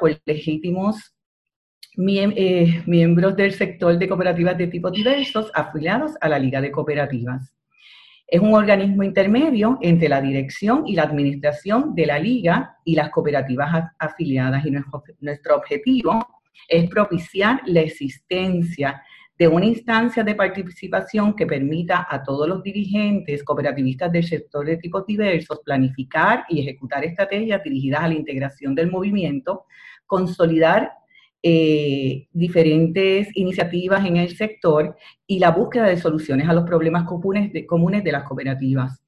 por legítimos eh, miembros del sector de cooperativas de tipo diversos afiliados a la Liga de Cooperativas. Es un organismo intermedio entre la dirección y la administración de la liga y las cooperativas afiliadas y nuestro, objetivo es propiciar la existencia de una instancia de participación que permita a todos los dirigentes cooperativistas del sector de tipos diversos planificar y ejecutar estrategias dirigidas a la integración del movimiento, consolidar eh, diferentes iniciativas en el sector y la búsqueda de soluciones a los problemas comunes de, comunes de las cooperativas.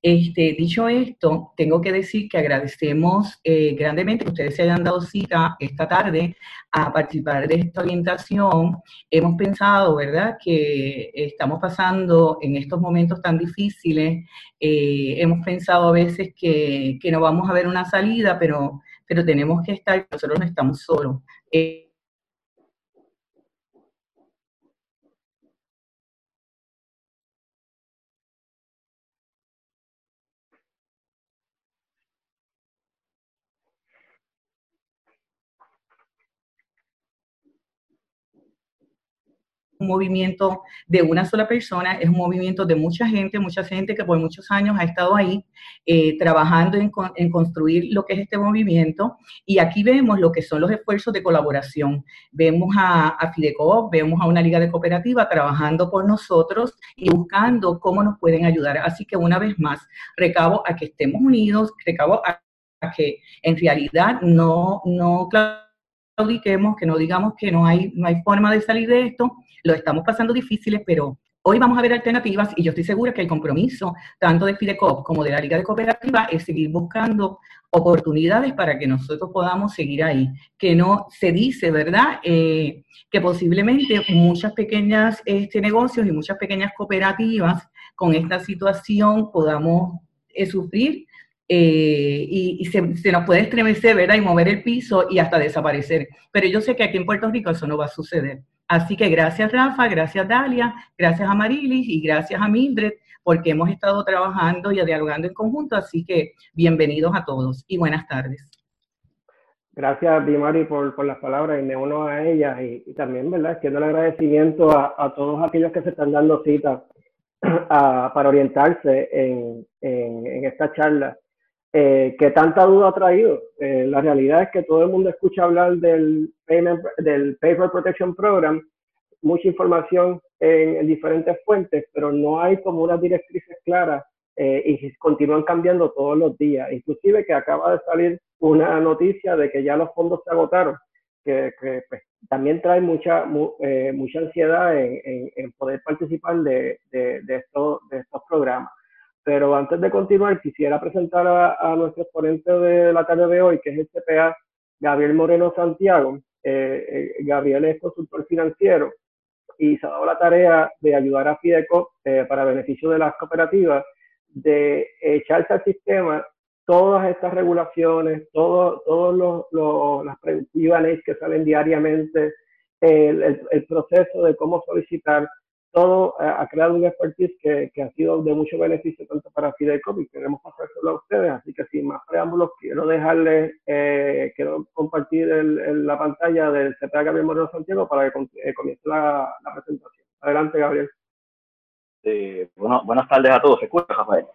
Este, dicho esto, tengo que decir que agradecemos eh, grandemente que ustedes se hayan dado cita esta tarde a participar de esta orientación. Hemos pensado, ¿verdad?, que estamos pasando en estos momentos tan difíciles. Eh, hemos pensado a veces que, que, no vamos a ver una salida, pero, pero tenemos que estar, nosotros no estamos solos. Eh, un movimiento de una sola persona, es un movimiento de mucha gente, mucha gente que por muchos años ha estado ahí eh, trabajando en, construir lo que es este movimiento. Y aquí vemos lo que son los esfuerzos de colaboración. Vemos a, a vemos a una liga de cooperativa trabajando por nosotros y buscando cómo nos pueden ayudar. Así que una vez más, recabo a que estemos unidos, recabo a, que en realidad no, no claudiquemos, que no digamos que no hay, no hay forma de salir de esto, lo estamos pasando difíciles, pero hoy vamos a ver alternativas y yo estoy segura que el compromiso tanto de Fidecop como de la Liga de Cooperativa es seguir buscando oportunidades para que nosotros podamos seguir ahí. Que no se dice, ¿verdad? Eh, que posiblemente muchas pequeñas este, negocios y muchas pequeñas cooperativas con esta situación podamos eh, sufrir eh, y, se, se, nos puede estremecer, ¿verdad? Y mover el piso y hasta desaparecer. Pero yo sé que aquí en Puerto Rico eso no va a suceder. Así que gracias Rafa, gracias Dalia, gracias a Marilis y gracias a Mildred porque hemos estado trabajando y dialogando en conjunto, así que bienvenidos a todos y buenas tardes. Gracias, Dimari, por, por las palabras y me uno a ellas y, también, ¿verdad?, extiendo el agradecimiento a, todos aquellos que se están dando cita para orientarse en, en, esta charla. Eh, que tanta duda ha traído. Eh, la realidad es que todo el mundo escucha hablar del, del Paper Protection Program, mucha información en, diferentes fuentes, pero no hay como unas directrices claras eh, y continúan cambiando todos los días. Inclusive que acaba de salir una noticia de que ya los fondos se agotaron, que, pues, también trae mucha, mucha ansiedad en, en, poder participar de, de, estos, de estos programas. Pero antes de continuar, quisiera presentar a, nuestro exponente de la tarde de hoy, que es el CPA Gabriel Moreno Santiago. Eh, eh, Gabriel es consultor financiero y se ha dado la tarea de ayudar a Fideco eh, para beneficio de las cooperativas de echarse al sistema todas estas regulaciones, todos todo los, los, las preventivas que salen diariamente, el, el, proceso de cómo solicitar todo eh, ha creado un expertise que, que, ha sido de mucho beneficio tanto para Fidelcom y queremos pasárselo a ustedes. Así que sin más preámbulos, quiero dejarles, eh, quiero compartir el, la pantalla del CPA Gabriel Moreno Santiago para que eh, comience la, la, presentación. Adelante, Gabriel. bueno, buenas tardes a todos. ¿Se escucha, Rafael?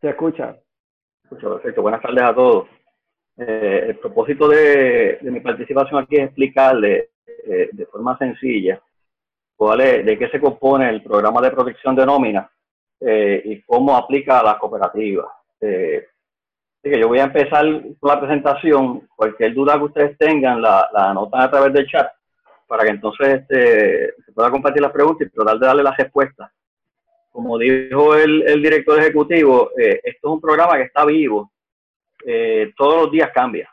Se escucha. Perfecto. Buenas tardes a todos. el propósito de, de, mi participación aquí es explicarle de forma sencilla de qué se compone el programa de protección de nómina eh, y cómo aplica a las cooperativas. Eh, que yo voy a empezar con la presentación. Cualquier duda que ustedes tengan, la, la anotan a través del chat para que entonces este, se pueda compartir las preguntas y tratar de darle las respuestas. Como dijo el, el director ejecutivo, eh, esto es un programa que está vivo. Eh, todos los días cambia.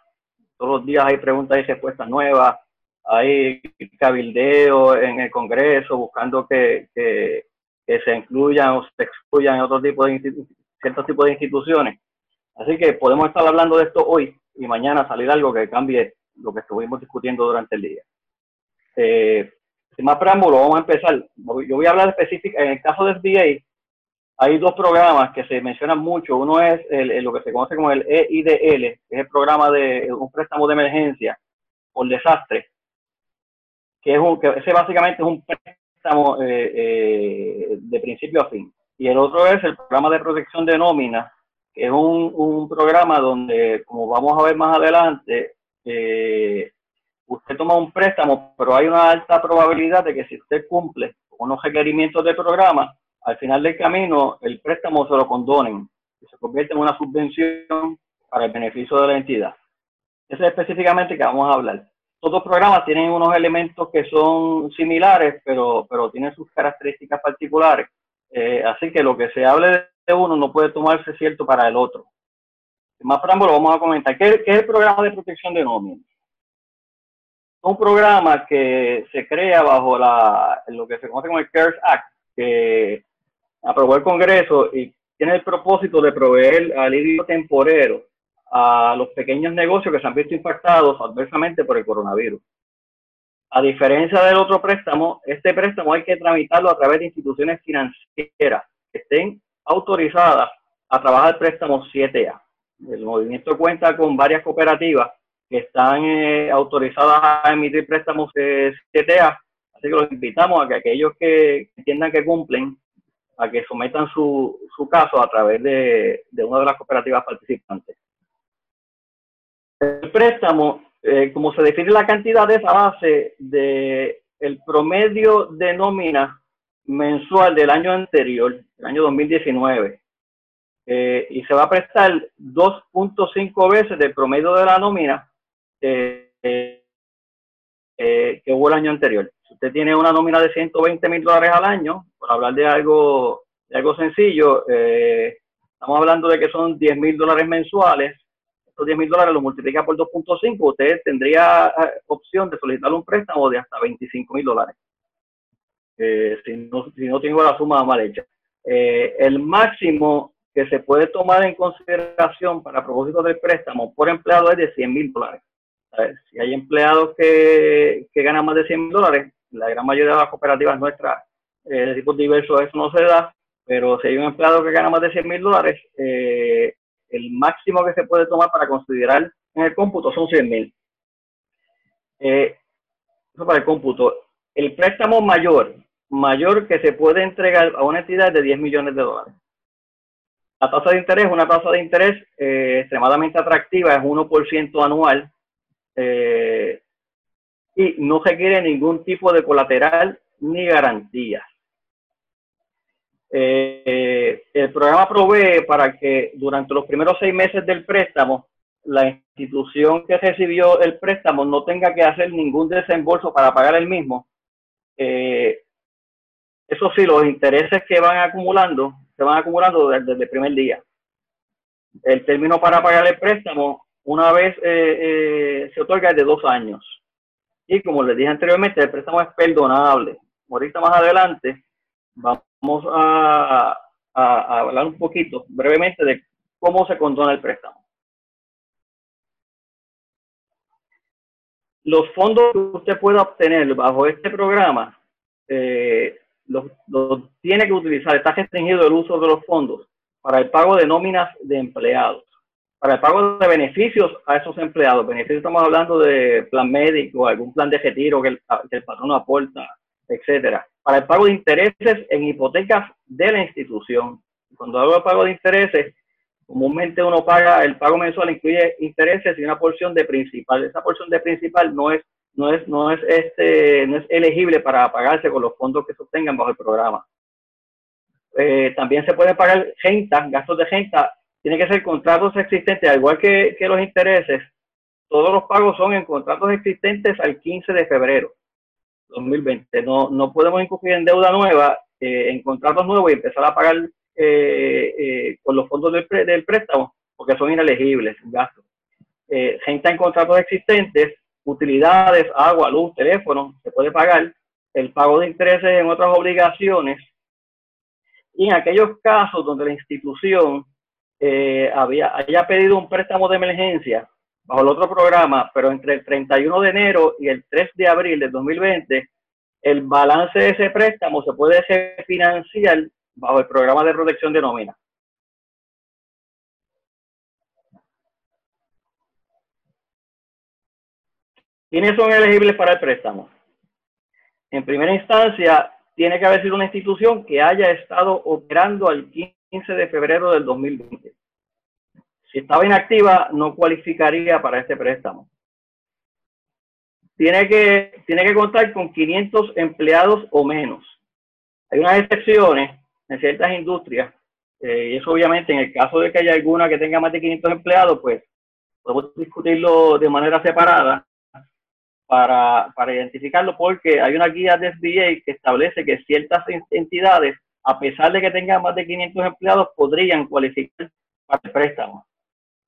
Todos los días hay preguntas y respuestas nuevas hay cabildeo en el Congreso buscando que, que, se incluyan o se excluyan otro tipo de ciertos tipos de instituciones. Así que podemos estar hablando de esto hoy y mañana salir algo que cambie lo que estuvimos discutiendo durante el día. Eh, sin más preámbulo, vamos a empezar. Yo voy a hablar específico, en el caso de SBA, hay dos programas que se mencionan mucho. Uno es lo que se conoce como el EIDL, que es el programa de un préstamo de emergencia por desastre, que, es un, que ese básicamente es un préstamo eh, eh, de principio a fin. Y el otro es el programa de protección de nómina, que es un, un programa donde, como vamos a ver más adelante, eh, usted toma un préstamo, pero hay una alta probabilidad de que si usted cumple unos requerimientos del programa, al final del camino el préstamo se lo condonen y se convierte en una subvención para el beneficio de la entidad. Eso es específicamente que vamos a hablar. Todos los programas tienen unos elementos que son similares, pero, pero tienen sus características particulares. Eh, así que lo que se hable de uno no puede tomarse cierto para el otro. Más preámbulo, vamos a comentar. ¿Qué, ¿Qué, es el programa de protección de nómina? un programa que se crea bajo la, lo que se conoce como el CARES Act, que aprobó el Congreso y tiene el propósito de proveer alivio temporero a los pequeños negocios que se han visto impactados adversamente por el coronavirus. A diferencia del otro préstamo, este préstamo hay que tramitarlo a través de instituciones financieras que estén autorizadas a trabajar préstamo 7A. El movimiento cuenta con varias cooperativas que están eh, autorizadas a emitir préstamos de CTA, así que los invitamos a que aquellos que entiendan que cumplen, a que sometan su, su caso a través de, de una de las cooperativas participantes. El préstamo, eh, como se define la cantidad, de esa base de el promedio de nómina mensual del año anterior, el año 2019, eh, y se va a prestar 2.5 veces del promedio de la nómina eh, que hubo el año anterior. Si usted tiene una nómina de 120 mil dólares al año, por hablar de algo, de algo sencillo, eh, estamos hablando de que son 10 mil dólares mensuales. Estos 10 mil dólares lo multiplica por 2.5, usted tendría eh, opción de solicitar un préstamo de hasta 25 mil dólares. si, no, si no tengo la suma mal hecha. el máximo que se puede tomar en consideración para propósito del préstamo por empleado es de 100 mil dólares si hay empleados que, ganan más de 100 mil dólares, la gran mayoría de las cooperativas nuestras eh, de tipos diversos eso no se da, pero si hay un empleado que gana más de 100 mil dólares, eh, el máximo que se puede tomar para considerar en el cómputo son 100 mil. Eh, eso para el cómputo. El préstamo mayor, mayor que se puede entregar a una entidad de 10 millones de dólares. La tasa de interés, una tasa de interés extremadamente atractiva, es 1% anual eh, y no requiere ningún tipo de colateral ni garantía. Eh, el programa provee para que durante los primeros seis meses del préstamo, la institución que recibió el préstamo no tenga que hacer ningún desembolso para pagar el mismo. Eh, eso sí, los intereses que van acumulando se van acumulando desde el primer día. El término para pagar el préstamo una vez eh, eh, se otorga de dos años. Y como les dije anteriormente, el préstamo es perdonable. Ahorita más adelante vamos a, hablar un poquito brevemente de cómo se condona el préstamo. Los fondos que usted pueda obtener bajo este programa eh, los, tiene que utilizar, está restringido el uso de los fondos para el pago de nóminas de empleados para el pago de beneficios a esos empleados. Beneficios estamos hablando de plan médico, algún plan de retiro que el, que el patrono aporta, etcétera. Para el pago de intereses en hipotecas de la institución. Cuando hablo de pago de intereses, comúnmente uno paga, el pago mensual incluye intereses y una porción de principal. Esa porción de principal no es, no es, no es, este, no es elegible para pagarse con los fondos que se obtengan bajo el programa. Eh, también se puede pagar renta, gastos de renta tiene que ser contratos existentes, al igual que, los intereses, todos los pagos son en contratos existentes al 15 de febrero 2020. No, no podemos incurrir en deuda nueva, eh, en contratos nuevos y empezar a pagar eh, eh, con los fondos del, del, préstamo, porque son inelegibles, gastos. gente en contratos existentes, utilidades, agua, luz, teléfono, se puede pagar. El pago de intereses en otras obligaciones. Y en aquellos casos donde la institución eh, había, haya pedido un préstamo de emergencia bajo el otro programa, pero entre el 31 de enero y el 3 de abril de 2020, el balance de ese préstamo se puede refinanciar bajo el programa de protección de nómina. ¿Quiénes son elegibles para el préstamo? En primera instancia, tiene que haber sido una institución que haya estado operando al 15 de febrero del 2020. Estaba inactiva, no cualificaría para este préstamo. Tiene que, tiene que contar con 500 empleados o menos. Hay unas excepciones en ciertas industrias, eh, y eso obviamente en el caso de que haya alguna que tenga más de 500 empleados, pues podemos discutirlo de manera separada para, para identificarlo porque hay una guía de SBA que establece que ciertas entidades, a pesar de que tengan más de 500 empleados, podrían cualificar para el préstamo.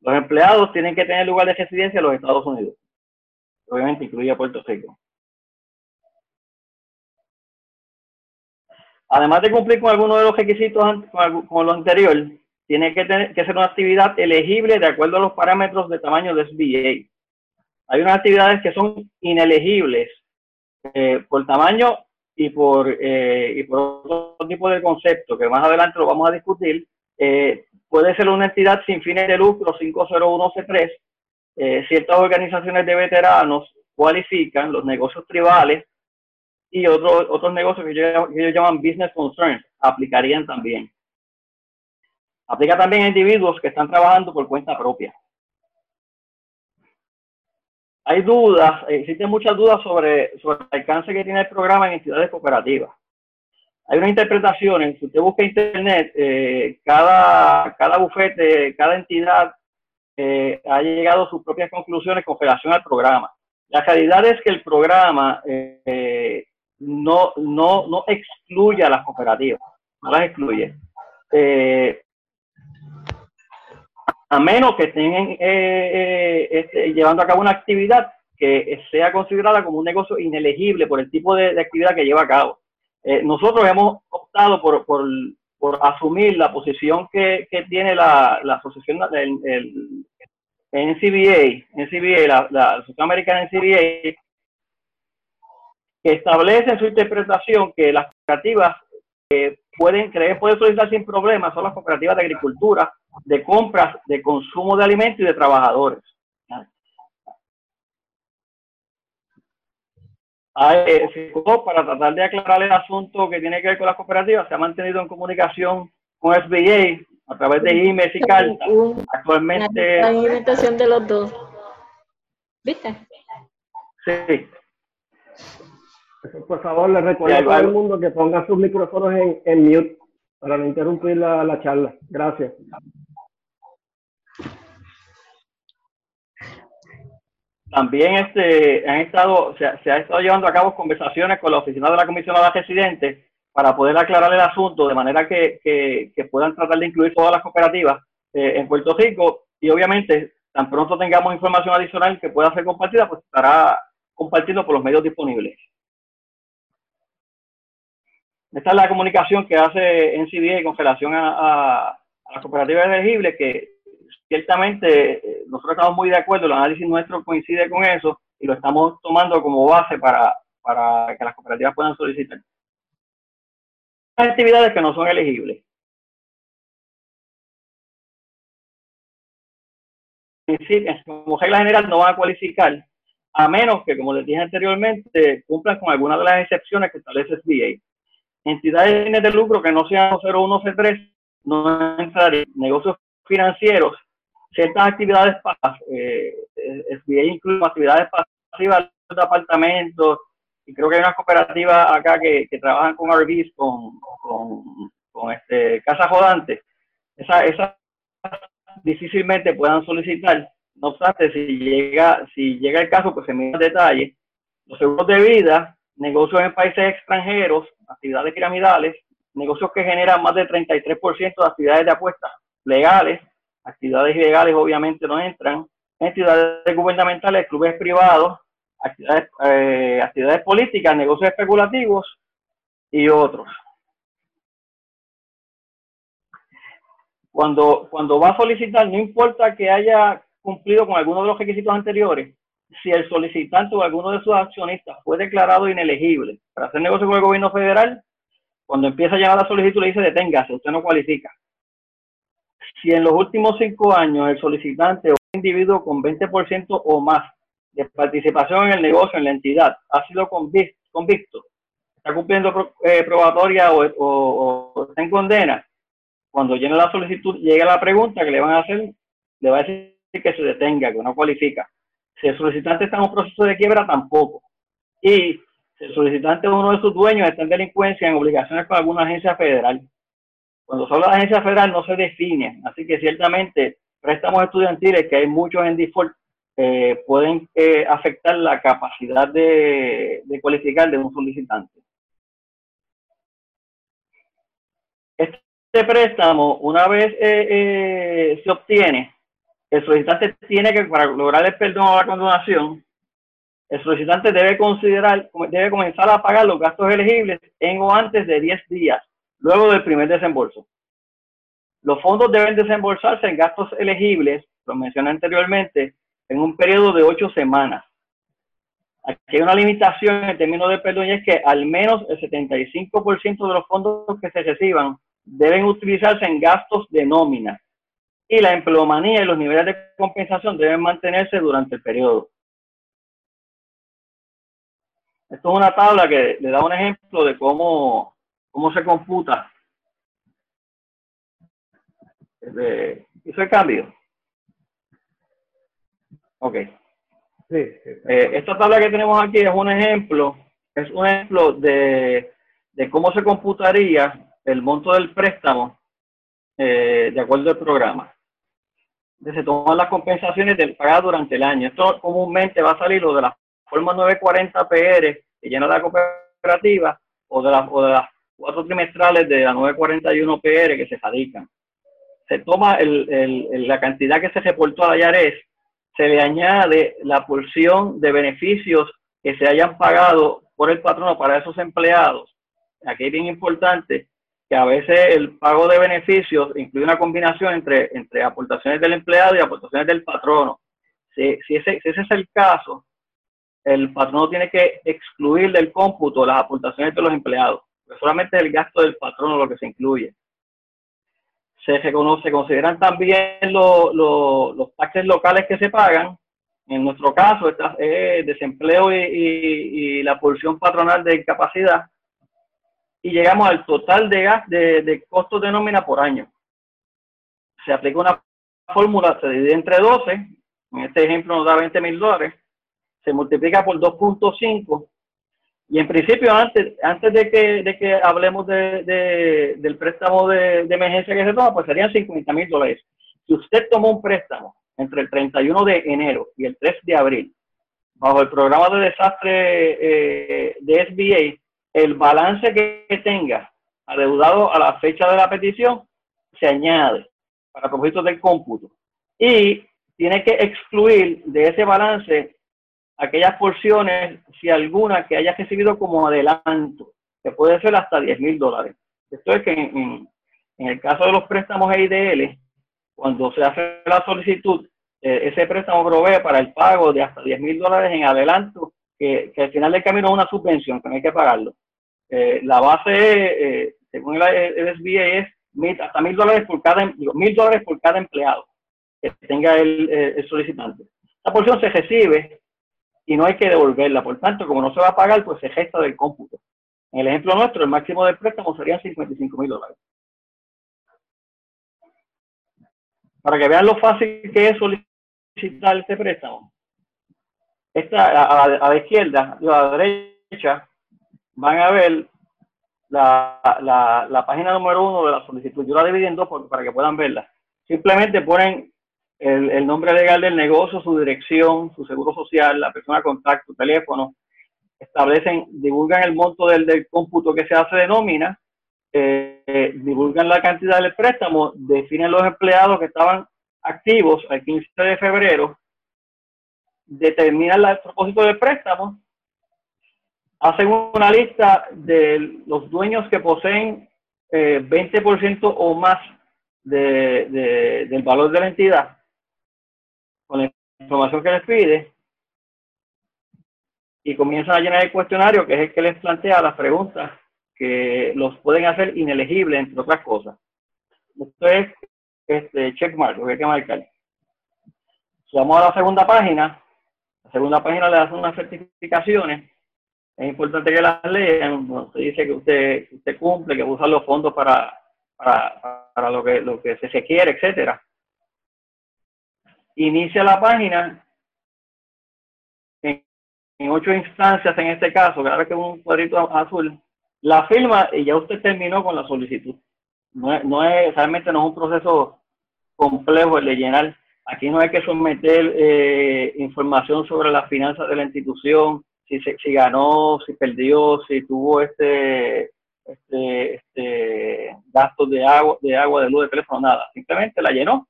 Los empleados tienen que tener lugar de residencia en los Estados Unidos. Obviamente incluye a Puerto Rico. Además de cumplir con algunos de los requisitos con, lo anterior, tiene que, tener, que ser una actividad elegible de acuerdo a los parámetros de tamaño de SBA. Hay unas actividades que son inelegibles eh, por tamaño y por, eh, y por otro tipo de concepto, que más adelante lo vamos a discutir. Eh, puede ser una entidad sin fines de lucro 501C3. ciertas organizaciones de veteranos cualifican los negocios tribales y otros otros negocios que ellos, que ellos llaman business concerns aplicarían también. Aplica también a individuos que están trabajando por cuenta propia hay dudas, existen muchas dudas sobre, sobre el alcance que tiene el programa en entidades cooperativas. Hay una interpretación, si usted busca internet, eh, cada, bufete, cada entidad eh, ha llegado a sus propias conclusiones con relación al programa. La realidad es que el programa eh, no, no, no excluye a las cooperativas, no las excluye a menos que estén este, llevando a cabo una actividad que sea considerada como un negocio inelegible por el tipo de, actividad que lleva a cabo. Eh, nosotros hemos optado por, por, por, asumir la posición que, que tiene la, la asociación del el, NCBA, NCBA la, la Asociación Americana NCBA, que establece en su interpretación que las cooperativas pueden, creer pueden solicitar sin problemas son las cooperativas de agricultura, de compras, de consumo de alimentos y de trabajadores. Eh, para tratar de aclarar el asunto que tiene que ver con las cooperativas, se ha mantenido en comunicación con SBA a través de emails y cartas. Actualmente. La invitación de los dos. ¿Viste? Sí. Por favor, le recuerdo a todo el mundo que ponga sus micrófonos en, en mute para no interrumpir la, la charla. Gracias. También este, han estado, se, ha estado llevando a cabo conversaciones con la oficina de la Comisión de Residentes para poder aclarar el asunto de manera que, que, puedan tratar de incluir todas las cooperativas eh, en Puerto Rico y obviamente tan pronto tengamos información adicional que pueda ser compartida, pues estará compartiendo por los medios disponibles. Esta es la comunicación que hace NCDA con relación a, a, las cooperativas elegibles, que ciertamente eh, nosotros estamos muy de acuerdo, el análisis nuestro coincide con eso y lo estamos tomando como base para, para que las cooperativas puedan solicitar. Actividades que no son elegibles. Como regla general no van a cualificar, a menos que, como les dije anteriormente, cumplan con alguna de las excepciones que establece SBA entidades de lucro que no sean 01C3 no entrarían. Negocios financieros, ciertas actividades pasivas, eh, incluye actividades pasivas de apartamentos, y creo que hay unas cooperativas acá que, que trabajan con RVs, con, con, con este, casas rodantes. Esas esa difícilmente puedan solicitar. No obstante, si llega, si llega el caso, pues se mira detalle. Los seguros de vida, negocios en países extranjeros, actividades piramidales, negocios que generan más del 33% de actividades de apuestas legales, actividades ilegales obviamente no entran, entidades gubernamentales, clubes privados, actividades, eh, actividades políticas, negocios especulativos y otros. Cuando, cuando va a solicitar, no importa que haya cumplido con alguno de los requisitos anteriores, si el solicitante o alguno de sus accionistas fue declarado inelegible para hacer negocio con el gobierno federal, Cuando empieza a llegar la solicitud le dice deténgase, usted no cualifica. Si en los últimos cinco años el solicitante o individuo con 20% o más de participación en el negocio, en la entidad, ha sido convicto, está cumpliendo eh, probatoria o, está en condena, cuando llene la solicitud, llega la pregunta que le van a hacer, le va a decir que se detenga, que no cualifica. Si el solicitante está en un proceso de quiebra, tampoco. Y si el solicitante o uno de sus dueños está en delincuencia, en obligaciones con alguna agencia federal. Cuando solo la agencia federal no se define, así que ciertamente préstamos estudiantiles, que hay muchos en default, eh, pueden eh, afectar la capacidad de, cualificar de un solicitante. Este préstamo, una vez eh, se obtiene, el solicitante tiene que, para lograr el perdón o la condonación, el solicitante debe considerar, debe comenzar a pagar los gastos elegibles en o antes de 10 días, luego del primer desembolso. Los fondos deben desembolsarse en gastos elegibles, lo mencioné anteriormente, en un periodo de 8 semanas. Aquí hay una limitación en términos de perdón y es que al menos el 75% de los fondos que se reciban deben utilizarse en gastos de nómina y la empleomanía y los niveles de compensación deben mantenerse durante el periodo. Esto es una tabla que le da un ejemplo de cómo, cómo se computa. ¿Hizo el cambio? Ok. Eh, esta tabla que tenemos aquí es un ejemplo, es un ejemplo de, de cómo se computaría el monto del préstamo eh, de acuerdo al programa se toman las compensaciones del pagado durante el año. Esto comúnmente va a salir lo de la forma 940 PR que llena la cooperativa o de, o de las cuatro trimestrales de la 941 PR que se radican. Se toma el, el, la cantidad que se reportó a la IARES, se le añade la porción de beneficios que se hayan pagado por el patrono para esos empleados. Aquí es bien importante que a veces el pago de beneficios incluye una combinación entre, entre aportaciones del empleado y aportaciones del patrono. Si, si, ese, si ese es el caso, el patrono tiene que excluir del cómputo las aportaciones de los empleados. Solamente el gasto del patrono lo que se incluye. Se, reconoce, consideran también los taxes locales que se pagan. En nuestro caso, está, desempleo y, y la porción patronal de incapacidad y llegamos al total de, gas, de, de costos de nómina por año. Se aplica una fórmula, se divide entre 12, en este ejemplo nos da 20 mil dólares, se multiplica por 2.5 y en principio antes, antes de, que, de que hablemos de, del préstamo de, emergencia que se toma, pues serían 50 mil dólares. Si usted tomó un préstamo entre el 31 de enero y el 3 de abril, bajo el programa de desastre eh, de SBA, el balance que tenga adeudado a la fecha de la petición se añade para propósitos del cómputo y tiene que excluir de ese balance aquellas porciones, si alguna, que haya recibido como adelanto, que puede ser hasta 10 mil dólares. Esto es que en, el caso de los préstamos EIDL, cuando se hace la solicitud, eh, ese préstamo provee para el pago de hasta 10 mil dólares en adelanto, que, al final del camino es una subvención, que no hay que pagarlo. Eh, la base, eh, según el, SBA, es hasta mil dólares por cada mil dólares por cada empleado que tenga el, solicitante. Esta porción se recibe y no hay que devolverla. Por tanto, como no se va a pagar, pues se gesta del cómputo. En el ejemplo nuestro, el máximo del préstamo sería 55 mil dólares. Para que vean lo fácil que es solicitar este préstamo. Esta, a, a la izquierda, a la derecha, van a ver la, la, la, página número uno de la solicitud. Yo la dividí en dos para que puedan verla. Simplemente ponen el, el, nombre legal del negocio, su dirección, su seguro social, la persona contacto, teléfono. Establecen, divulgan el monto del, del cómputo que se hace de nómina, eh, divulgan la cantidad del préstamo, definen los empleados que estaban activos al 15 de febrero, determinan el propósito del préstamo hacen una lista de los dueños que poseen eh, 20% o más de, del valor de la entidad, con la información que les pide, y comienzan a llenar el cuestionario, que es el que les plantea las preguntas que los pueden hacer inelegibles, entre otras cosas. Esto es este, checkmark, lo que hay que marcar. Vamos a la segunda página, la segunda página le hace unas certificaciones. Es importante que las lean. Se dice que usted, usted cumple, que usa los fondos para, para, para lo, que, lo que se, se quiere, etcétera. Inicia la página en, ocho instancias en este caso, cada vez que un cuadrito azul, la firma y ya usted terminó con la solicitud. No es, no es realmente no es un proceso complejo el de llenar. Aquí no hay que someter eh, información sobre las finanzas de la institución, si, se, si ganó, si perdió, si tuvo este, este, este gastos de agua, de agua, de luz, de teléfono, nada. Simplemente la llenó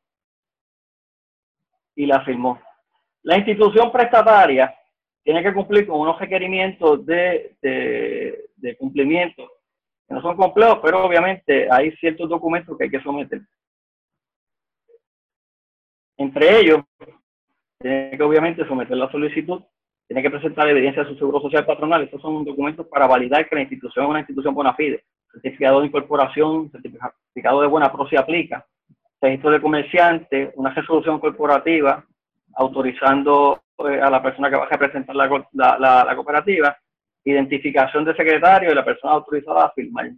y la firmó. La institución prestataria tiene que cumplir con unos requerimientos de, de, cumplimiento que no son complejos, pero obviamente hay ciertos documentos que hay que someter. Entre ellos, tiene que obviamente someter la solicitud, tiene que presentar evidencia de su seguro social patronal. Estos son documentos para validar que la institución es una institución bona fide. Certificado de incorporación, certificado de buena pro se aplica, registro de comerciante, una resolución corporativa autorizando eh, a la persona que va a representar la, la, cooperativa, identificación de secretario y la persona autorizada a firmar.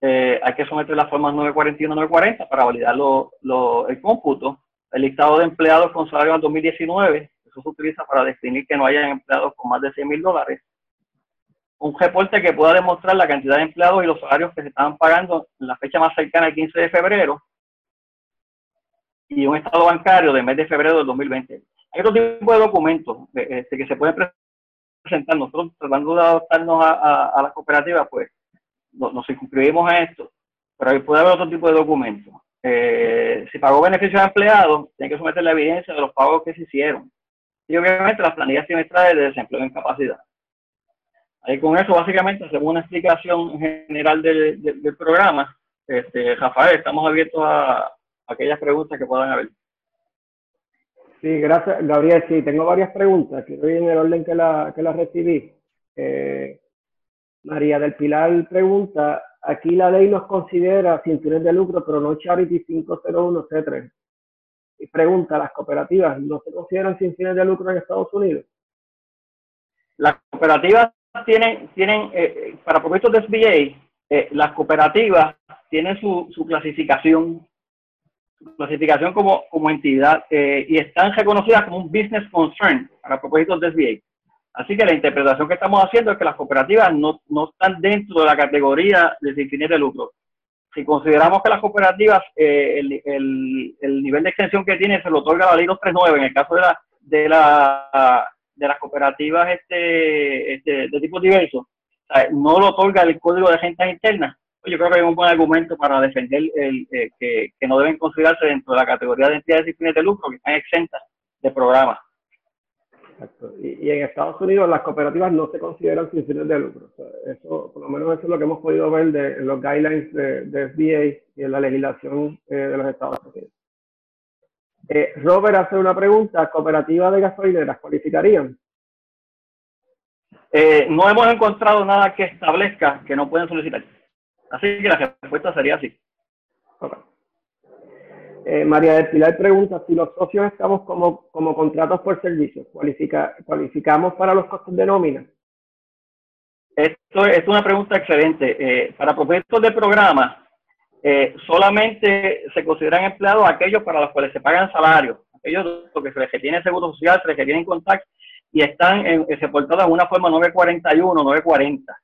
Eh, hay que someter las formas 941 940 para validar lo, lo, el cómputo. El listado de empleados con salario al 2019, eso se utiliza para definir que no hayan empleados con más de 100 mil dólares. Un reporte que pueda demostrar la cantidad de empleados y los salarios que se estaban pagando en la fecha más cercana al 15 de febrero y un estado bancario del mes de febrero del 2020. Hay otro tipo de documentos este, que se pueden presentar. Nosotros tratando de adaptarnos a, a, a las cooperativas, pues nos, circunscribimos a esto, pero puede haber otro tipo de documentos. Eh, si pagó beneficios a empleados, tiene que someter la evidencia de los pagos que se hicieron. Y obviamente las planillas trimestrales de desempleo en capacidad. Ahí con eso básicamente hacemos una explicación general del, del, del programa. Este, Rafael, estamos abiertos a, aquellas preguntas que puedan haber. Sí, gracias, Gabriel. Sí, tengo varias preguntas. Quiero ir en el orden que la, que la recibí. Eh, María del Pilar pregunta, aquí la ley nos considera sin fines de lucro, pero no Charity 501C3. Y pregunta, ¿las cooperativas no se consideran sin fines de lucro en Estados Unidos? Las cooperativas tienen, tienen eh, para propósitos de SBA, eh, las cooperativas tienen su, su clasificación clasificación como, como entidad eh, y están reconocidas como un business concern para propósitos de SBA. Así que la interpretación que estamos haciendo es que las cooperativas no, no están dentro de la categoría de sin fines de lucro. Si consideramos que las cooperativas, eh, el, el, el, nivel de extensión que tienen se lo otorga la ley 239, en el caso de, la, de, la, de las cooperativas este, este, de tipo diverso, no lo otorga el Código de Rentas Internas, yo creo que hay un buen argumento para defender el, eh, que, que, no deben considerarse dentro de la categoría de entidades sin fines de lucro que están exentas de programas. Exacto. Y, y, en Estados Unidos las cooperativas no se consideran sin fines de lucro. O sea, eso, por lo menos eso es lo que hemos podido ver de, en los guidelines de, de SBA y en la legislación eh, de los Estados Unidos. Eh, Robert hace una pregunta, ¿cooperativas de gasolineras cualificarían? Eh, no hemos encontrado nada que establezca que no pueden solicitar. Así que la respuesta sería así. Okay. Eh, María del Pilar pregunta si los socios estamos como, como contratos por servicios, ¿cualifica, ¿cualificamos para los costos de nómina? Esto es una pregunta excelente. Eh, para proyectos de programa, eh, solamente se consideran empleados aquellos para los cuales se pagan salarios, aquellos que se les tiene seguro social, se les tienen contacto y están en, reportados en una forma 941, 940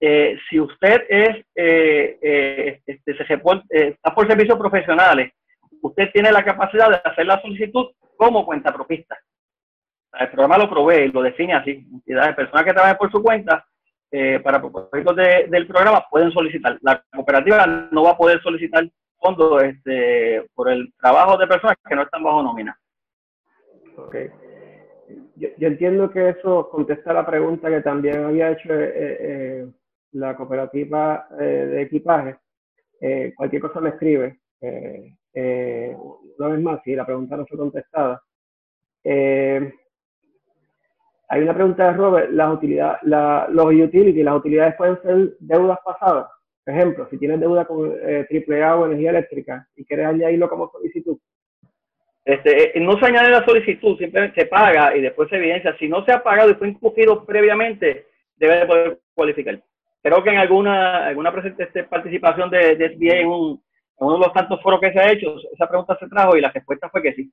eh, si usted es, eh, eh, este, se eh, está por servicios profesionales, usted tiene la capacidad de hacer la solicitud como cuenta propista. El programa lo provee, lo define así. Las personas que trabajan por su cuenta, eh, para propósitos de, del programa, pueden solicitar. La cooperativa no va a poder solicitar fondos este, por el trabajo de personas que no están bajo nómina. Okay. Yo, yo, entiendo que eso contesta la pregunta que también había hecho eh, eh, la cooperativa eh, de equipaje, eh, cualquier cosa me escribe. Eh, una vez más, si la pregunta no fue contestada. Hay una pregunta de Robert, las utilidades, los utilities, las utilidades pueden ser deudas pasadas. Por ejemplo, si tienes deuda con AAA o energía eléctrica y quieres añadirlo como solicitud. Este, no se añade la solicitud, simplemente se paga y después se evidencia. Si no se ha pagado y fue incluido previamente, debe poder cualificar. Creo que en alguna, alguna este, participación de, de SBA en, un, en uno de los tantos foros que se ha hecho, esa pregunta se trajo y la respuesta fue que sí.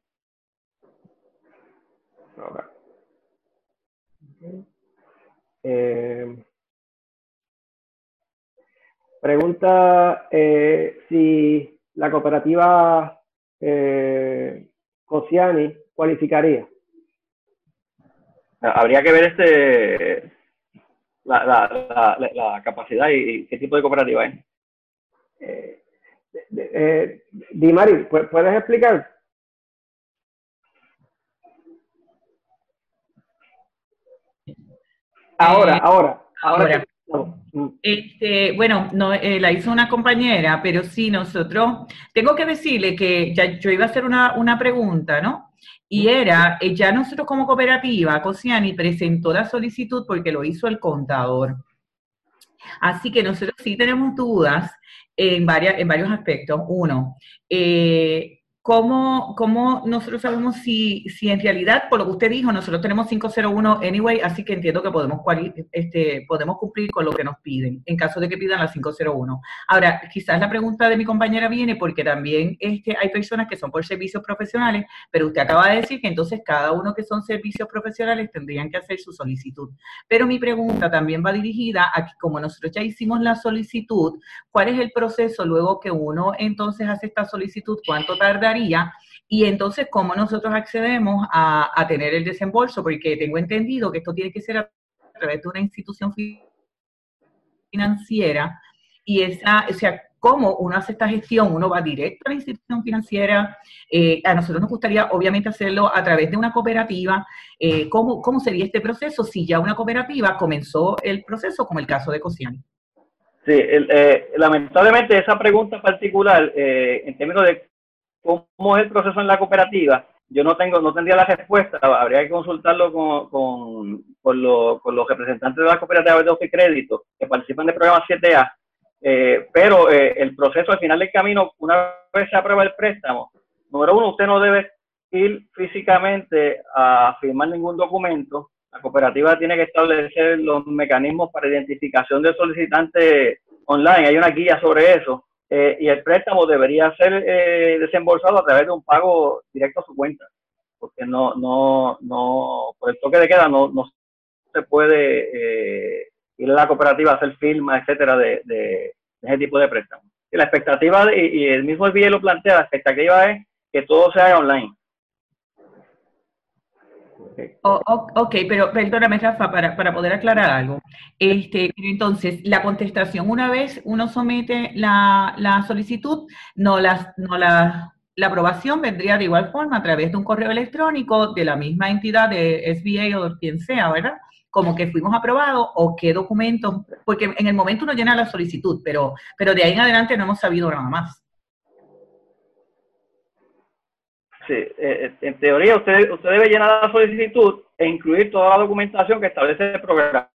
Eh, pregunta eh, si la cooperativa eh, Cosiani cualificaría. Habría que ver este la, la, la, capacidad y, qué tipo de cooperativa es. Eh, eh, Dimari, ¿puedes explicar? Ahora, ahora, ahora. Este, bueno, no, eh, la hizo una compañera, pero sí, nosotros, tengo que decirle que ya yo iba a hacer una, una pregunta, ¿no? Y era, eh, ya nosotros como cooperativa, Cosiani presentó la solicitud porque lo hizo el contador. Así que nosotros sí tenemos dudas en, varias, en varios aspectos. Uno, eh, ¿Cómo, ¿Cómo, nosotros sabemos si, si en realidad, por lo que usted dijo, nosotros tenemos 501 anyway, así que entiendo que podemos, este, podemos cumplir con lo que nos piden, en caso de que pidan la 501. Ahora, quizás la pregunta de mi compañera viene porque también este, hay personas que son por servicios profesionales, pero usted acaba de decir que entonces cada uno que son servicios profesionales tendrían que hacer su solicitud. Pero mi pregunta también va dirigida a que como nosotros ya hicimos la solicitud, ¿cuál es el proceso luego que uno entonces hace esta solicitud? ¿Cuánto tarda y entonces, ¿cómo nosotros accedemos a, tener el desembolso? Porque tengo entendido que esto tiene que ser a través de una institución financiera. Y esa, o sea, cómo uno hace esta gestión, uno va directo a la institución financiera, eh, a nosotros nos gustaría obviamente hacerlo a través de una cooperativa, eh, ¿cómo, ¿cómo, sería este proceso si ya una cooperativa comenzó el proceso, como el caso de Cociani? Sí, eh, lamentablemente esa pregunta particular, en términos de cómo es el proceso en la cooperativa, yo no tengo, no tendría la respuesta, habría que consultarlo con, con, con, los representantes de la cooperativa de y crédito que participan del programa 7A, eh, pero eh, el proceso al final del camino, una vez se aprueba el préstamo, número uno, usted no debe ir físicamente a firmar ningún documento, la cooperativa tiene que establecer los mecanismos para identificación del solicitante online, hay una guía sobre eso, eh, y el préstamo debería ser eh, desembolsado a través de un pago directo a su cuenta, porque no, no, no, por el toque de queda no, no se puede eh, ir a la cooperativa a hacer firma, etcétera, de, ese tipo de préstamo. Y la expectativa, y, el mismo el lo plantea, la expectativa es que todo se haga online. Ok, pero perdóname, Rafa, para, para, poder aclarar algo. Este, entonces, la contestación, una vez uno somete la, la solicitud, no, las, no la, la aprobación vendría de igual forma a través de un correo electrónico de la misma entidad de SBA o de quien sea, ¿verdad? Como que fuimos aprobados o qué documentos, porque en el momento uno llena la solicitud, pero, pero de ahí en adelante no hemos sabido nada más. Sí, eh, eh, en teoría usted, usted debe llenar la solicitud e incluir toda la documentación que establece el programa,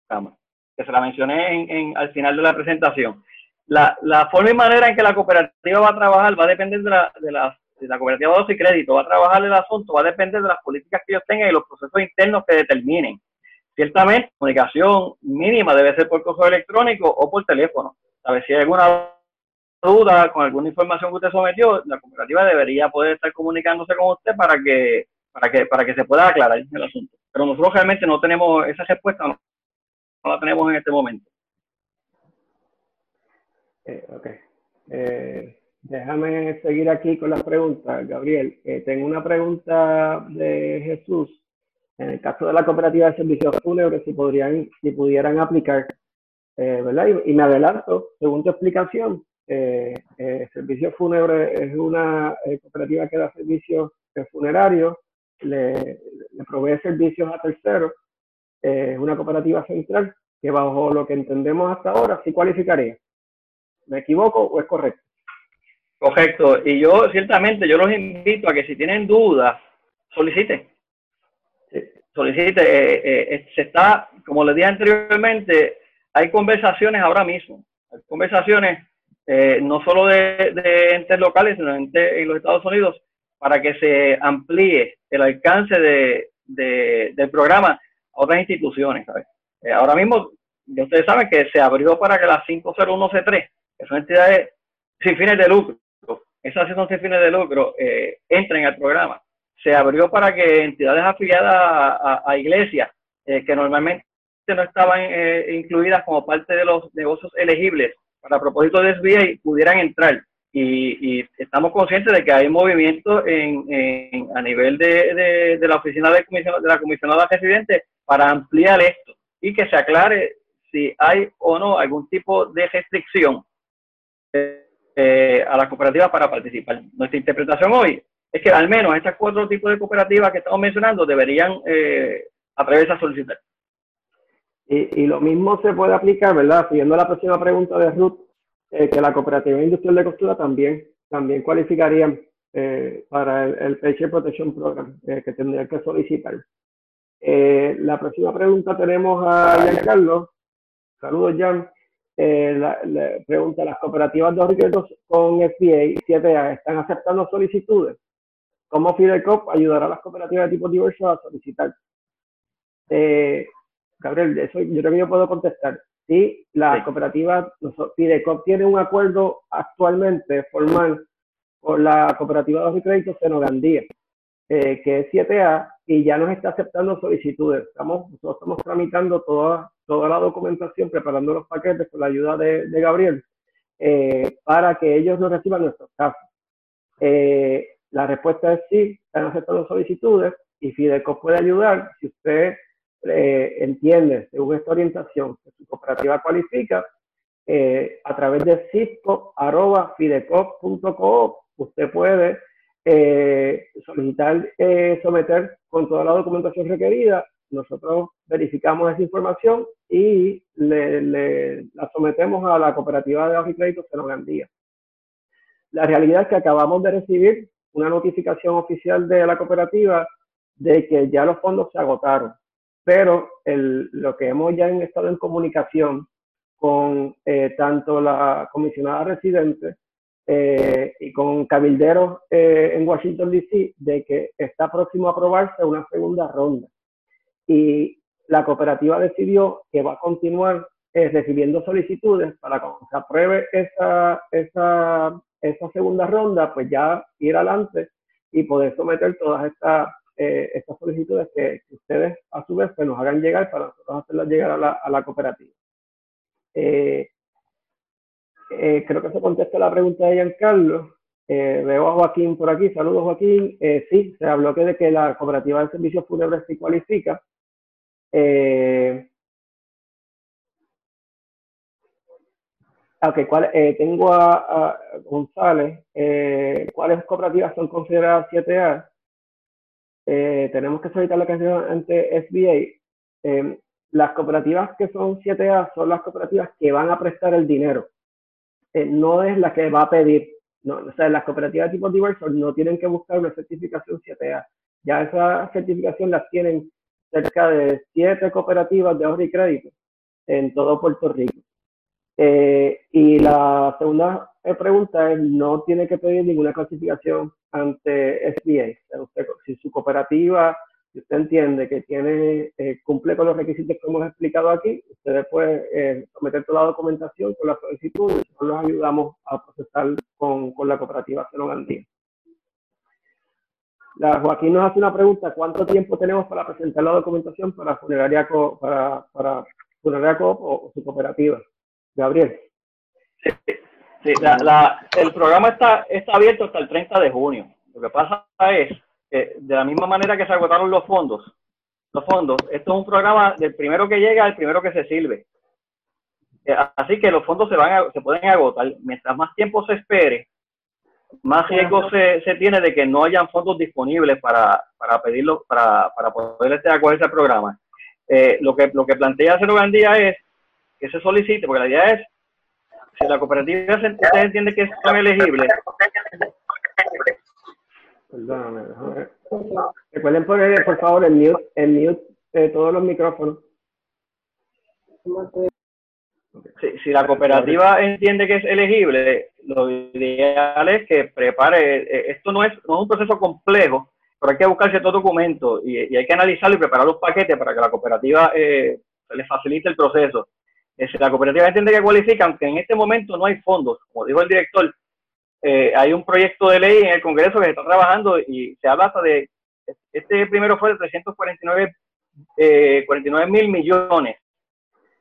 que se la mencioné en, al final de la presentación. La, la, forma y manera en que la cooperativa va a trabajar va a depender de la, de la, de la cooperativa de y crédito, va a trabajar el asunto, va a depender de las políticas que ellos tengan y los procesos internos que determinen. Ciertamente, comunicación mínima debe ser por correo electrónico o por teléfono. A ver si hay alguna duda con alguna información que usted sometió, la cooperativa debería poder estar comunicándose con usted para que, para que, para que se pueda aclarar el asunto. Pero nosotros realmente no tenemos esa respuesta, no, la tenemos en este momento. Eh, ok. Eh, déjame seguir aquí con las preguntas, Gabriel. Eh, tengo una pregunta de Jesús. En el caso de la cooperativa de servicios fúnebres, si podrían, si pudieran aplicar, ¿verdad? Y, y, me adelanto, según tu explicación, eh, eh, Servicios Fúnebres es una eh, cooperativa que da servicios funerarios, le, provee servicios a terceros, es una cooperativa central que bajo lo que entendemos hasta ahora sí cualificaría. ¿Me equivoco o es correcto? Correcto. Y yo, ciertamente, yo los invito a que si tienen dudas, soliciten. solicite. Eh, eh, se está, como les dije anteriormente, hay conversaciones ahora mismo. Hay conversaciones no solo de, entes locales, sino de en los Estados Unidos, para que se amplíe el alcance de, del programa a otras instituciones. ahora mismo, ustedes saben que se abrió para que las 501C3, que son entidades sin fines de lucro, esas son sin fines de lucro, entren al programa se abrió para que entidades afiliadas a, iglesias eh, que normalmente no estaban eh, incluidas como parte de los negocios elegibles para propósito de SBA pudieran entrar. Y, estamos conscientes de que hay movimiento en, a nivel de, la oficina de, de la comisionada residente para ampliar esto y que se aclare si hay o no algún tipo de restricción eh, a las cooperativas para participar. Nuestra interpretación hoy es que al menos estos cuatro tipos de cooperativas que estamos mencionando deberían eh, atreverse a solicitar. Y, y, lo mismo se puede aplicar, ¿verdad? Siguiendo la próxima pregunta de Ruth, eh, que la cooperativa industrial de costura también, también cualificarían eh, para el, el Protection Program eh, que tendrían que solicitar. Eh, la próxima pregunta tenemos a Giancarlo. Saludos, Jan. La, la, pregunta, ¿las cooperativas de ahorros con FBA 7A están aceptando solicitudes? ¿Cómo FIDECOP ayudará a las cooperativas de tipo diverso a solicitar? Eh, Gabriel, eso yo creo que yo puedo contestar. Sí, las cooperativas, FIDECOP tiene un acuerdo actualmente formal con la cooperativa de créditos Senogandía, eh, que es 7A, y ya nos está aceptando solicitudes. Estamos, nosotros estamos tramitando toda, toda la documentación, preparando los paquetes con la ayuda de, de Gabriel, eh, para que ellos nos reciban nuestros casos. Eh, la respuesta es sí, están aceptando solicitudes y Fideco puede ayudar si usted eh, entiende, según esta orientación, que su cooperativa cualifica, eh, a través de cisco.fidecop.coop, usted puede eh, solicitar, someter con toda la documentación requerida. Nosotros verificamos esa información y le, la sometemos a la cooperativa de ahorro y crédito Senogandía. La realidad es que acabamos de recibir una notificación oficial de la cooperativa de que ya los fondos se agotaron. Pero el, lo que hemos ya estado en comunicación con eh, tanto la comisionada residente eh, y con cabilderos eh, en Washington, D.C., de que está próximo a aprobarse una segunda ronda. Y la cooperativa decidió que va a continuar recibiendo solicitudes para que se apruebe esa, esa esa segunda ronda, pues ya ir adelante y poder someter todas estas, eh, estas solicitudes que, ustedes a su vez pues, nos hagan llegar para nosotros hacerlas llegar a la, cooperativa. Eh, eh, creo que se contesta la pregunta de Giancarlo. veo a Joaquín por aquí. Saludos, Joaquín. sí, se habló que de que la cooperativa de servicios fúnebres sí cualifica. Eh, Ok, ¿cuál, eh, tengo a, a González. Eh, ¿Cuáles cooperativas son consideradas 7A? Eh, tenemos que solicitar la canción ante SBA. Eh, las cooperativas que son 7A son las cooperativas que van a prestar el dinero. Eh, no es la que va a pedir. No, o sea, las cooperativas tipo diversos no tienen que buscar una certificación 7A. Ya esa certificación las tienen cerca de siete cooperativas de ahorro y crédito en todo Puerto Rico. Y la segunda pregunta es, no tiene que pedir ninguna clasificación ante SBA. usted, si su cooperativa, si usted entiende que tiene, eh, cumple con los requisitos que hemos explicado aquí, ustedes pueden eh, someter toda la documentación con la solicitud y nosotros los ayudamos a procesar con, con la cooperativa Senogandía. La, Joaquín nos hace una pregunta, ¿cuánto tiempo tenemos para presentar la documentación para Funeraria, para, para Funeraria Coop o su cooperativa? Gabriel. Sí, sí la, el programa está, está abierto hasta el 30 de junio. Lo que pasa es que de la misma manera que se agotaron los fondos, los fondos, esto es un programa del primero que llega al primero que se sirve. Eh, así que los fondos se, van se pueden agotar. Mientras más tiempo se espere, más riesgo se, se tiene de que no hayan fondos disponibles para, para pedirlo, para, para poder este, acogerse al programa. Eh, lo, que, lo que plantea Cero Gandía es que se solicite, porque la idea es, si la cooperativa se, entiende que son elegibles, Perdóname, déjame Recuerden poner, por favor, el mute, el mute de todos los micrófonos. Si, la cooperativa entiende que es elegible, lo ideal es que prepare, eh, esto no es, un proceso complejo, pero hay que buscar ciertos documentos y, hay que analizarlo y preparar los paquetes para que la cooperativa eh, le facilite el proceso. Eh, la cooperativa entiende que cualifica, aunque en este momento no hay fondos, como dijo el director, eh, hay un proyecto de ley en el Congreso que se está trabajando y se habla hasta de, este primero fue de 349 49 mil millones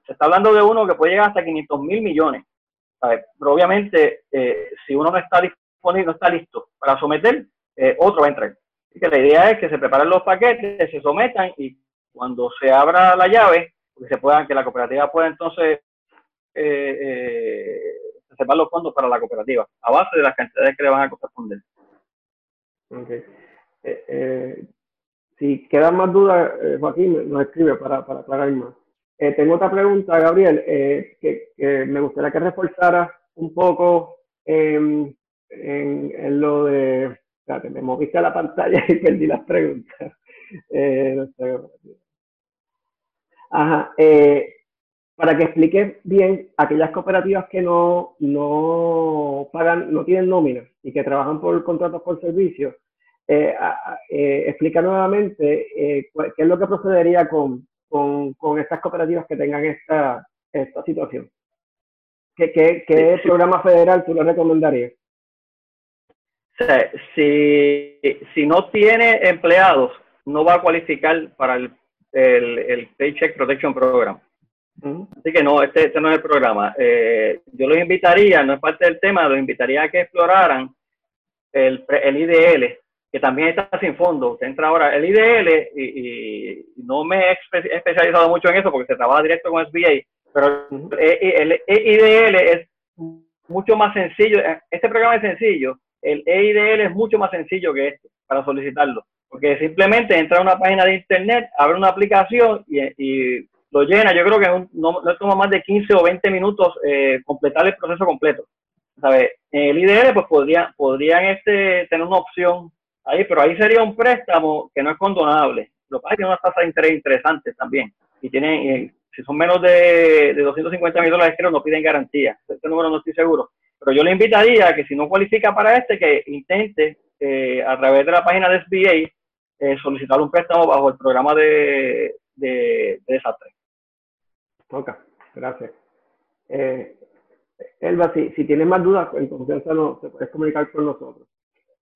se está hablando de uno que puede llegar hasta 500 mil millones. Pero obviamente, eh, si uno no está disponible, no está listo para someter, eh, otro va a entrar. Así que la idea es que se preparen los paquetes, se sometan y cuando se abra la llave, que se puedan, que la cooperativa pueda entonces eh, eh separar los fondos para la cooperativa, a base de las cantidades que le van a corresponder. Okay. si quedan más dudas, Joaquín nos escribe para, para aclarar más. Eh, tengo otra pregunta, Gabriel, eh, que, me gustaría que reforzara un poco en, lo de... Espérate, me moviste a la pantalla y perdí las preguntas. Eh, Ajá. para que explique bien aquellas cooperativas que no, no pagan, no tienen nómina y que trabajan por contratos por servicios, explica nuevamente qué es lo que procedería con, con, con estas cooperativas que tengan esta, esta situación? ¿Qué, qué, qué programa federal tú le recomendarías? Si, si no tiene empleados, no va a cualificar para el, el, el Paycheck Protection Program. Así que no, este, este, no es el programa. Eh, yo los invitaría, no es parte del tema, los invitaría a que exploraran el, el IDL, que también está sin fondo. Usted entra ahora, el IDL, y, no me he especializado mucho en eso porque se trabaja directo con SBA, pero el, IDL es mucho más sencillo. Este programa es sencillo. El EIDL es mucho más sencillo que este para solicitarlo, porque simplemente entra a una página de internet, abre una aplicación y, lo llena. Yo creo que no, no, toma más de 15 o 20 minutos eh, completar el proceso completo. ¿Sabe? En el IDL pues podrían, podrían este, tener una opción ahí, pero ahí sería un préstamo que no es condonable. Lo que pasa es que tiene una tasa de interés interesante también. Y tienen, si son menos de, de 250 mil dólares, creo, no piden garantía. Este número no estoy seguro. Pero yo le invitaría a que si no cualifica para este, que intente eh, a través de la página de SBA eh, solicitar un préstamo bajo el programa de, de, desastre. Ok, gracias. Elba, si, tienes más dudas, en confianza no, te puedes comunicar con nosotros.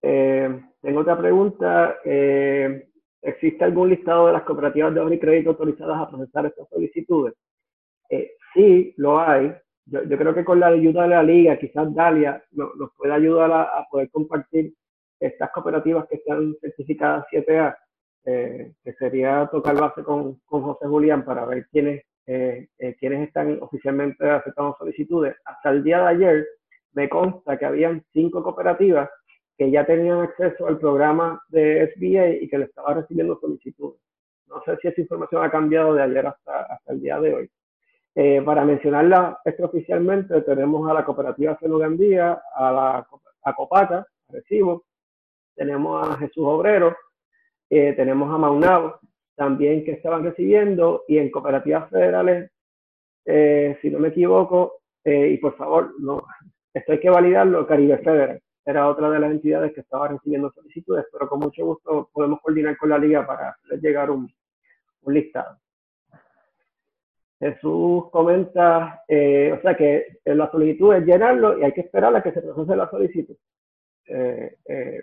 Eh, tengo otra pregunta. Eh, ¿Existe algún listado de las cooperativas de ahorro y crédito autorizadas a procesar estas solicitudes? Eh, sí, lo hay. Yo, creo que con la ayuda de la liga, quizás Dalia nos, puede ayudar a, poder compartir estas cooperativas que están certificadas 7A, eh, que sería tocar base con, con José Julián para ver quiénes, quiénes están oficialmente aceptando solicitudes. Hasta el día de ayer me consta que habían cinco cooperativas que ya tenían acceso al programa de SBA y que le estaba recibiendo solicitudes. No sé si esa información ha cambiado de ayer hasta, hasta el día de hoy. Eh, para mencionarla extraoficialmente, tenemos a la cooperativa Gandía, a la a Copaca, Recibo, tenemos a Jesús Obrero, eh, tenemos a Maunabo, también que estaban recibiendo, y en cooperativas federales, eh, si no me equivoco, y por favor, no, esto hay que validarlo, Caribe Federal era otra de las entidades que estaba recibiendo solicitudes, pero con mucho gusto podemos coordinar con la liga para llegar un, un listado. Jesús comenta, eh, o sea que la solicitud es llenarlo y hay que esperar a que se procese la solicitud. Eh, eh,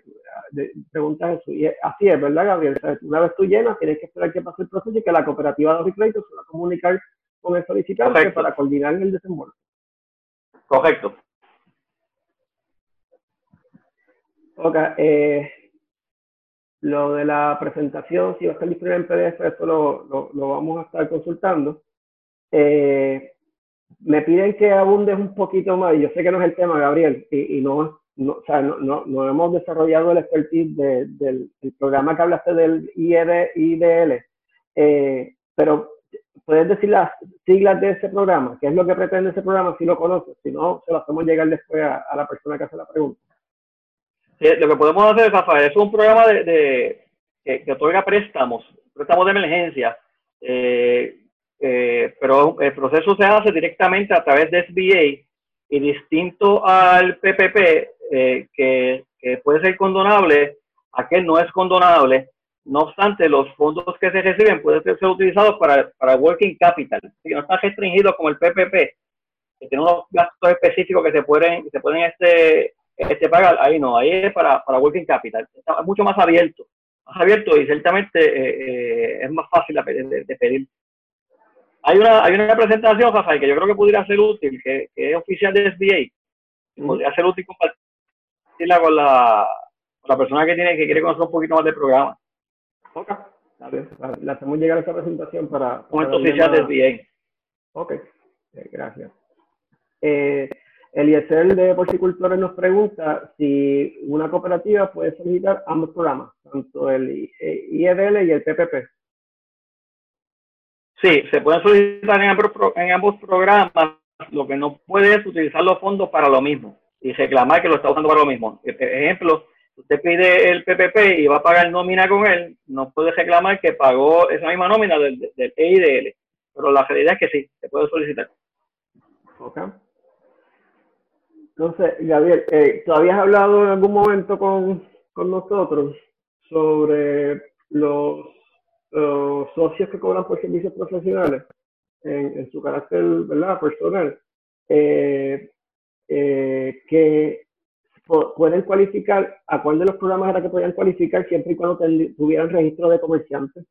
pregunta Jesús, y así es, ¿verdad, Gabriel? una vez tú llenas, tienes que esperar que pase el proceso y que la cooperativa de crédito se va a comunicar con el solicitante para coordinar el desembolso. Correcto. Ok, eh, lo de la presentación, si va a estar disponible en PDF, esto lo, lo, vamos a estar consultando. Eh, me piden que abundes un poquito más, y yo sé que no es el tema, Gabriel, y, no, no, o sea, no, no, hemos desarrollado el expertise del, programa que hablaste del IED, IDL, eh, pero puedes decir las siglas de ese programa, qué es lo que pretende ese programa, si lo conoces, si no, se lo hacemos llegar después a la persona que hace la pregunta. lo que podemos hacer, Rafael, es un programa de, que, otorga préstamos, préstamos de emergencia, eh, eh, pero el proceso se hace directamente a través de SBA y distinto al PPP, eh, que, puede ser condonable, aquel no es condonable. No obstante, los fondos que se reciben pueden ser utilizados para, para working capital, no está restringido como el PPP, que tiene unos gastos específicos que se pueden, se pueden este, este pagar. Ahí no, ahí es para, para working capital. Está mucho más abierto, más abierto y ciertamente eh, eh, es más fácil de, pedir. Hay una, hay una presentación, Rafael, que yo creo que pudiera ser útil, que, es oficial de SBA. Podría ser útil compartirla con la, con la persona que tiene que quiere conocer un poquito más del programa. Ok, le hacemos llegar esa presentación para... Un oficial de SBA. Ok, gracias. Eh, Eliezer de Porcicultores nos pregunta si una cooperativa puede solicitar ambos programas, tanto el IEDL y el PPP. Sí, se pueden solicitar en ambos, programas. Lo que no puede es utilizar los fondos para lo mismo y reclamar que lo está usando para lo mismo. E, e, ejemplo, usted pide el PPP y va a pagar nómina con él, no puede reclamar que pagó esa misma nómina del, del EIDL. Pero la realidad es que sí, se puede solicitar. Okay. Entonces, Gabriel, eh, ¿tú habías hablado en algún momento con, nosotros sobre los, socios que cobran por servicios profesionales en, su carácter ¿verdad? personal? Eh, eh, que pueden cualificar, ¿a cuál de los programas era que podían cualificar siempre y cuando tuvieran registro de comerciantes?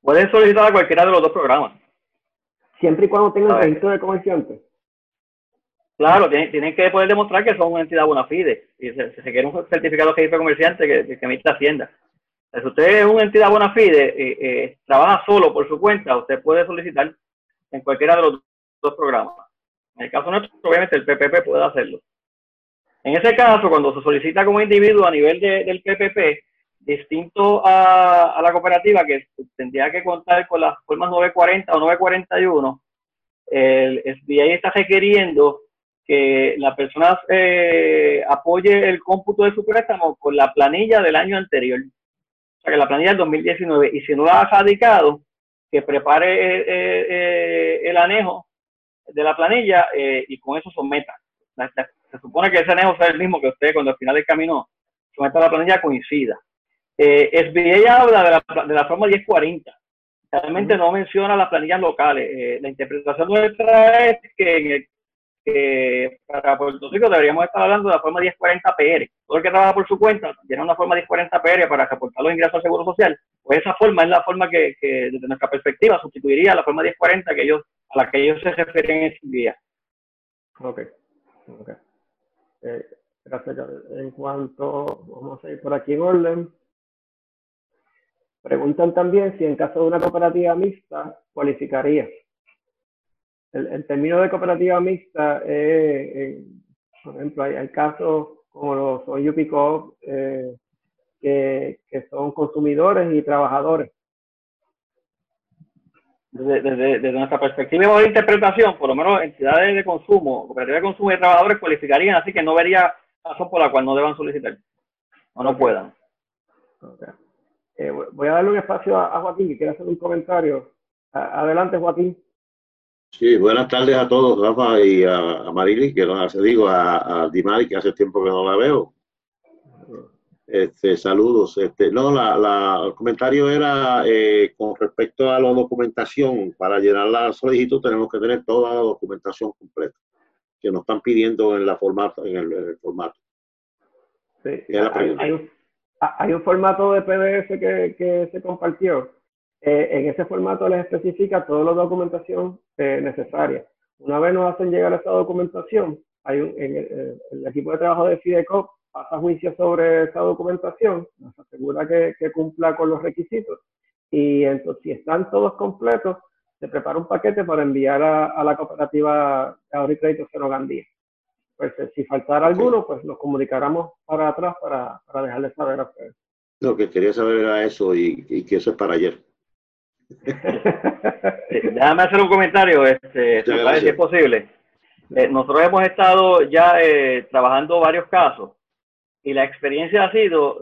Pueden solicitar a cualquiera de los dos programas. Siempre y cuando tengan registro de comerciantes. Claro, tienen, que poder demostrar que son una entidad bona fide. Y se, se requiere un certificado de comerciante que, que emite Hacienda. Si usted es una entidad bona fide, eh, eh, trabaja solo por su cuenta, usted puede solicitar en cualquiera de los dos programas. En el caso nuestro, obviamente el PPP puede hacerlo. En ese caso, cuando se solicita como individuo a nivel del PPP, distinto a, la cooperativa que tendría que contar con las formas 940 o 941, el SBA está requiriendo que la persona eh, apoye el cómputo de su préstamo con la planilla del año anterior. O sea, que la planilla del 2019. Y si no la ha radicado, que prepare eh, eh, el anejo de la planilla y con eso someta. Se supone que ese anejo sea el mismo que usted cuando al final del camino someta la planilla coincida. Eh, SBA habla de la, de la forma 1040. Realmente no menciona las planillas locales. la interpretación nuestra es que en el que para Puerto Rico deberíamos estar hablando de la forma 1040 PR. Todo el que trabaja por su cuenta tiene una forma 1040 PR para reportar los ingresos al Seguro Social. Pues esa forma es la forma que, desde nuestra perspectiva, sustituiría la forma 1040 que ellos, a la que ellos se refieren en ese día. Ok. okay. Eh, gracias. En cuanto, vamos a ir por aquí en. Preguntan también si en caso de una cooperativa mixta cualificaría el, término de cooperativa mixta, eh, por ejemplo, hay, casos como los Yupico, eh, que, que, son consumidores y trabajadores. Desde, nuestra perspectiva de interpretación, por lo menos entidades de consumo, cooperativas de consumo y trabajadores cualificarían, así que no vería razón por la cual no deban solicitar o no puedan. Eh, voy a darle un espacio a, Joaquín que quiere hacer un comentario. adelante, Joaquín. Sí, buenas tardes a todos, Rafa y a, Marili, que no hace, digo, a, a Dimari, que hace tiempo que no la veo. Este, saludos. Este, no, la, el comentario era eh, con respecto a la documentación. Para llenar la solicitud tenemos que tener toda la documentación completa que nos están pidiendo en la formato, en el, formato. Sí, hay, un, hay, un, formato de PDF que, que se compartió eh, en ese formato les especifica toda la documentación eh, necesaria. Una vez nos hacen llegar esa documentación, hay un, en eh, el, equipo de trabajo de FIDECOP pasa juicio sobre esa documentación, nos asegura que, cumpla con los requisitos y entonces si están todos completos, se prepara un paquete para enviar a, la cooperativa de ahorro y crédito Cero Gandía. Pues si faltara alguno, pues nos comunicáramos para atrás para, para dejarles saber a ustedes. Lo que quería saber era eso y, y que eso es para ayer. Déjame hacer un comentario, este, si es posible. Eh, nosotros hemos estado ya eh, trabajando varios casos y la experiencia ha sido,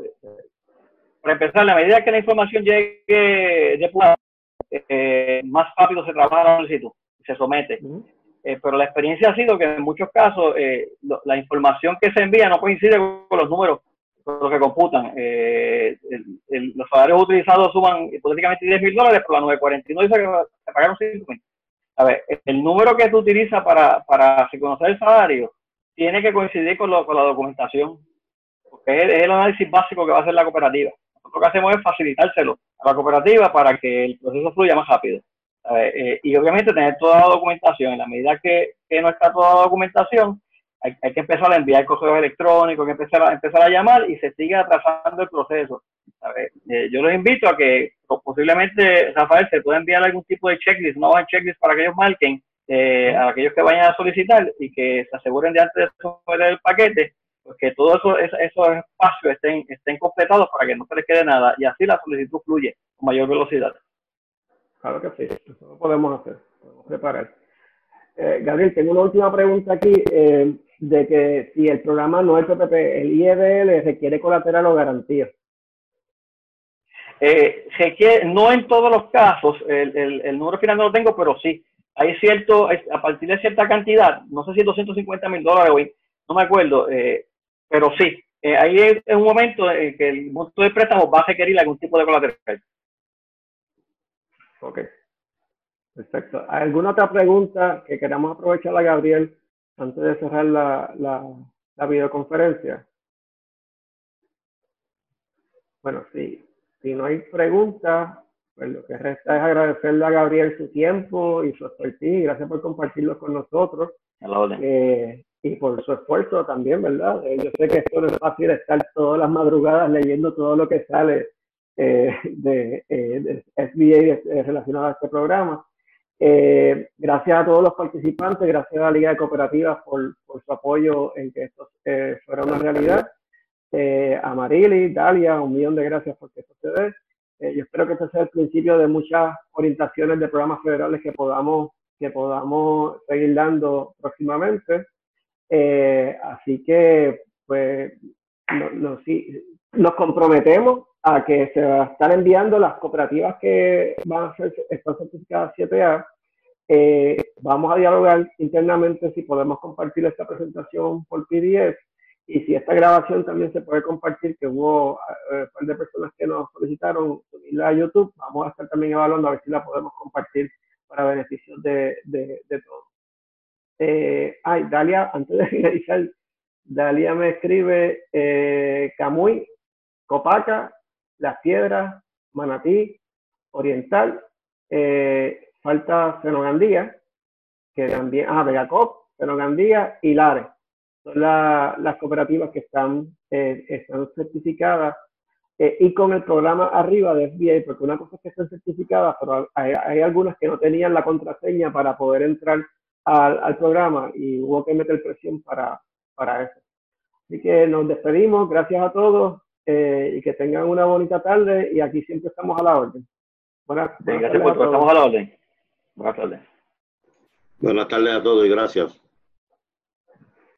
para empezar, a medida que la información llegue de eh, más rápido se trabaja la solicitud, se somete. Eh, pero la experiencia ha sido que en muchos casos eh, la información que se envía no coincide con los números los que computan. los salarios utilizados suman hipotéticamente 10 mil dólares, pero la 949 dice que se pagaron 5 mil. A ver, el número que tú utilizas para, para reconocer el salario tiene que coincidir con, lo, con la documentación, porque es, el análisis básico que va a hacer la cooperativa. Lo que hacemos es facilitárselo a la cooperativa para que el proceso fluya más rápido. Eh, y obviamente tener toda la documentación. En la medida que, no está toda la documentación, hay, que empezar a enviar correos electrónicos, hay que empezar a, empezar a llamar y se sigue atrasando el proceso. Eh, yo los invito a que posiblemente, Rafael, se pueda enviar algún tipo de checklist, una hoja checklist para que ellos marquen eh, a aquellos que vayan a solicitar y que se aseguren de antes de someter el paquete pues que todos eso, esos espacios estén, estén completados para que no se les quede nada y así la solicitud fluye con mayor velocidad. Claro que sí, eso lo podemos hacer, podemos preparar. Eh, Gabriel, tengo una última pregunta aquí eh, de que si el programa no es PPP, el IEDL requiere colateral o garantía. Eh, no en todos los casos, el, el, el, número final no lo tengo, pero sí, hay cierto, a partir de cierta cantidad, no sé si 250 mil dólares, hoy, no me acuerdo, pero sí, ahí es, un momento en que el monto de préstamo va a requerir algún tipo de colateral. Ok. Perfecto. ¿Alguna otra pregunta que queramos aprovechar a Gabriel antes de cerrar la, la, videoconferencia? Bueno, sí. Si no hay preguntas, pues lo que resta es agradecerle a Gabriel su tiempo y su expertise. Gracias por compartirlo con nosotros. Eh, y por su esfuerzo también, ¿verdad? Eh, yo sé que esto no es fácil estar todas las madrugadas leyendo todo lo que sale eh, de, SBA relacionado a este programa. Gracias a todos los participantes, gracias a la Liga de Cooperativas por, por su apoyo en que esto fuera una realidad. a Marily, Dalia, un millón de gracias por que esto se dé. yo espero que este sea el principio de muchas orientaciones de programas federales que podamos, que podamos seguir dando próximamente. Eh, así que, pues, no, nos comprometemos a que se va a estar enviando las cooperativas que van a ser, están certificadas 7A. Eh, vamos a dialogar internamente si podemos compartir esta presentación por PDF y si esta grabación también se puede compartir, que hubo eh, un par de personas que nos solicitaron subirla a YouTube, vamos a estar también evaluando a ver si la podemos compartir para beneficio de, de, de todos. Eh, ay, Dalia, antes de finalizar, Dalia me escribe eh, Camuy, Copaca, Las Piedras, Manatí, Oriental, eh, falta Fenogandía, que también, ah, Vegacop, Fenogandía y Lares. Son las cooperativas que están, eh, están certificadas y con el programa arriba de FBI, porque una cosa es que están certificadas, pero hay, hay algunas que no tenían la contraseña para poder entrar al, programa y hubo que meter presión para, para eso. Así que nos despedimos, gracias a todos eh, y que tengan una bonita tarde y aquí siempre estamos a la orden. Buenas, gracias por estamos a la orden. Buenas tardes. Buenas tardes a todos y gracias.